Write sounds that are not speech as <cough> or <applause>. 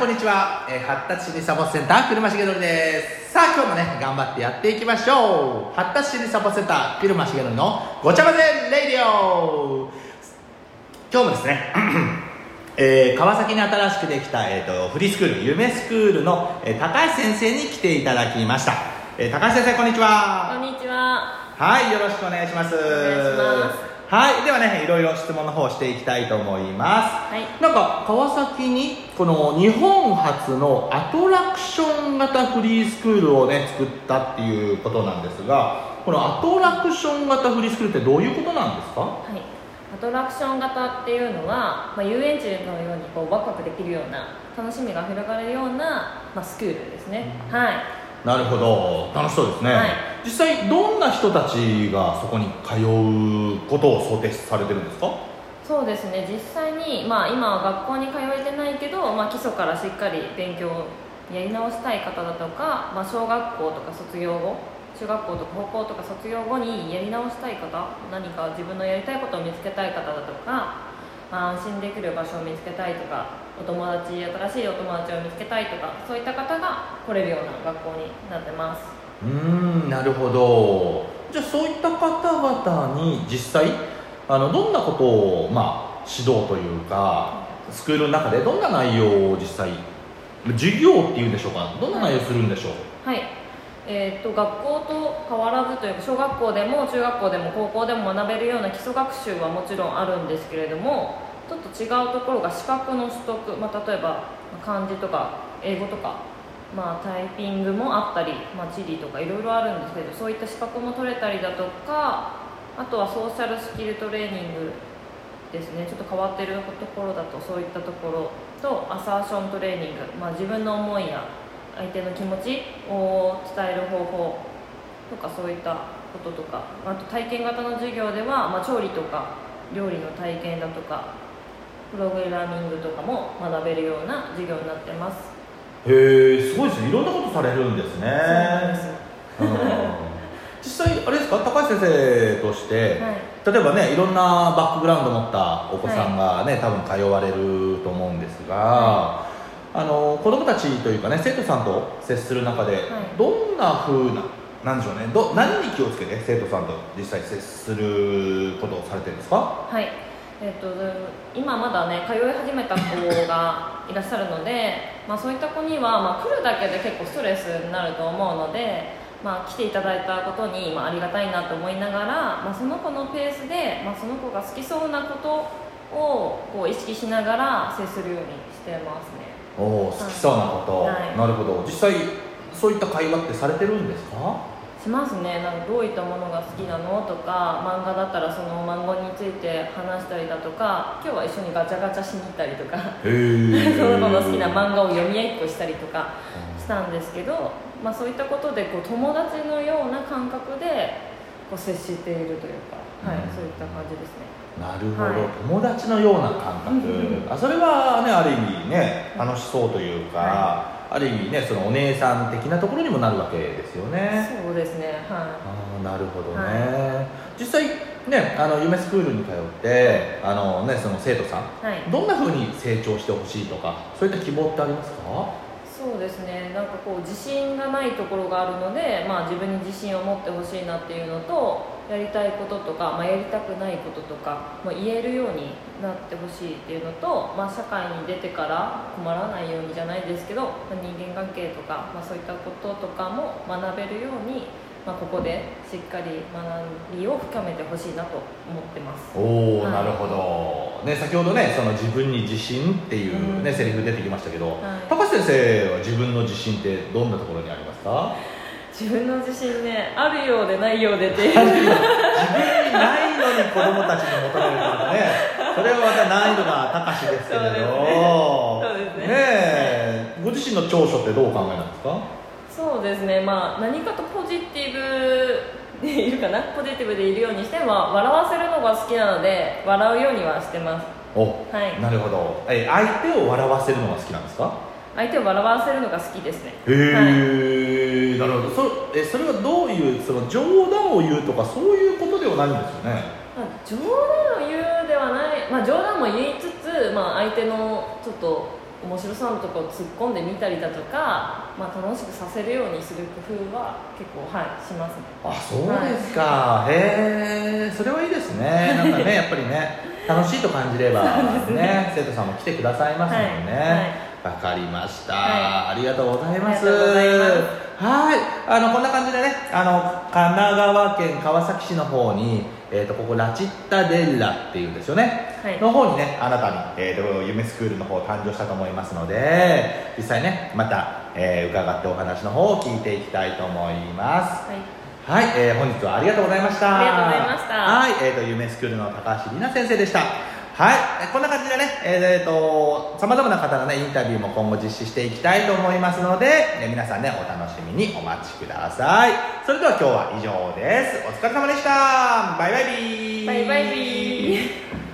こんにちは、えー発達心理サポートセンター車重則です。さあ今日もね頑張ってやっていきましょう。発達心理サポートセンター車重則のごちゃ混ぜレイディオ。今日もですね <clears throat> えー川崎に新しくできた、えー、とフリースクール夢スクールの、えー高橋先生に来ていただきました、えー高橋先生こんにちは。こんにちは。はい、よろしくお願いします。お願いしますはい、ではね、いろいろ質問の方をしていきたいと思います。はいなんか川崎にこの日本初のアトラクション型フリースクールをね作ったっていうことなんですが、このアトラクション型フリースクールってどういうことなんですか？はい。アトラクション型っていうのは、まあ、遊園地のようにこうワクワクできるような楽しみが広がるような、まあ、スクールですね。はい。なるほど、楽しそうですね。はい実際どんな人たちがそこに通うことを想定されてるんですか？そうですね。実際に、まあ、今は学校に通えてないけど、まあ、基礎からしっかり勉強をやり直したい方だとか、まあ、小学校とか卒業後中学校とか高校とか卒業後にやり直したい方何か自分のやりたいことを見つけたい方だとか、まあ、安心できる場所を見つけたいとかお友達新しいお友達を見つけたいとかそういった方が来れるような学校になってますうんなるほど。じゃあそういった方々に実際あのどんなことを、まあ、指導というかスクールの中でどんな内容を実際授業っていうんでしょうか？どんな内容するんでしょう、はい。えー、と学校と変わらずというか小学校でも中学校でも高校でも学べるような基礎学習はもちろんあるんですけれどもちょっと違うところが資格の取得、まあ、例えば漢字とか英語とか、まあ、タイピングもあったり、まあ、地理とかいろいろあるんですけどそういった資格も取れたりだとかあとはソーシャルスキルトレーニングですね。ちょっと変わってるところだとそういったところとアサーショントレーニング、まあ、自分の思いや相手の気持ちを伝える方法とかそういったこととか。あと体験型の授業では、まあ、調理とか料理の体験だとかプログラミングとかも学べるような授業になってます。へえすごいですね。いろんなことされるんですね。そうですうん。実際あれですか？高橋先生として、はい。例えばねいろんなバックグラウンド持ったお子さんがね、多分通われると思うんですが、あの子供たちというかね生徒さんと接する中で、どんな風ななんでしょうね。ど何に気をつけて生徒さんと実際接することをされてるんですか？はいえっと今まだね通い始めた子がいらっしゃるので、<laughs> まあ、そういった子には、まあ、来るだけで結構ストレスになると思うので、まあ、来ていただいたことに、まあ、ありがたいなと思いながら、まあ、その子のペースで、まあ、その子が好きそうなことをこう意識しながら接するようにしてますね。おお好きそうなこと、はい。なるほど。実際そういった会話ってされてるんですか？しますね。なんかどういったものが好きなのとか漫画だったらその漫画について話したりだとか今日は一緒にガチャガチャしに行ったりとか <laughs> その子の好きな漫画を読み合いっこしたりとかしたんですけど、まあ、そういったことでこう友達のような感覚でこう接しているというか、はいうん。そういった感じですね。なるほど、はい。友達のような感覚。あそれはねある意味ね楽しそうというか、はある意味ねそのお姉さん的なところにもなるわけですよね。そうですねはああなるほどね、実際ねあの夢スクールに通ってあの、ね、その生徒さんい、はい、どんなふうに成長してほしいとかそういった希望ってありますか？そうですね。なんかこう自信がないところがあるので、まあ、自分に自信を持ってほしいなっていうのとやりたいこととか、まあ、やりたくないこととか、まあ、言えるようになってほしいっていうのと、まあ、社会に出てから困らないようにじゃないですけど、まあ、人間関係とか、まあ、そういったこととかも学べるように、まあ、ここでしっかり学びを深めてほしいなと思ってます。おお、はい。なるほど、ね、先ほどねその自分に自信っていう、ねうん。セリフ出てきましたけど、はい。高橋先生は自分の自信ってどんなところにありますか？自分の自信ねあるようでないようでっていう。自分にないのに子供たちに求めるからね。それはまた難易度が高しですけれど。そうですね。ねえご自身の長所ってどうお考えなんですか？そうですね。まあ何かとポジティブでいるかな？<laughs> ポジティブでいるようにしては笑わせるのが好きなので笑うようにはしてます。お、はい。なるほど。え相手を笑わせるのが好きなんですか？相手を笑わせるのが好きですね。へえ、はい。なるほど。そえそれはどういうその冗談を言うとかそういうことではないんですよね？まあ冗談を言うではない、まあ、冗談も言いつつ、まあ、相手のちょっと面白そうなところを突っ込んでみたりだとか、まあ、楽しくさせるようにする工夫は結構はいしますね。あそうですか、へえそれはいいですね。なんかね <laughs> やっぱりね楽しいと感じればそうですね。生徒さんも来てくださいますもんね。わ、かりました、ありがとうございます。はい。あのこんな感じでねあの神奈川県川崎市の方にえー、とここラチッタデッラっていうんですよね、はい。の方にねあなたに、えー、と夢スクールの方誕生したと思いますので実際ねまた、えー伺ってお話の方を聞いていきたいと思います。はい。はい、えー本日はありがとうございました。ありがとうございました。はい、えっ、と、夢スクールの高橋里奈先生でした。はい、こんな感じでね、えっ、と、さまざまな方のね、インタビューも今後実施していきたいと思いますので、え皆さんね、お楽しみにお待ちください。それでは今日は以上です。お疲れ様でした。バイバイビー。バイバイビー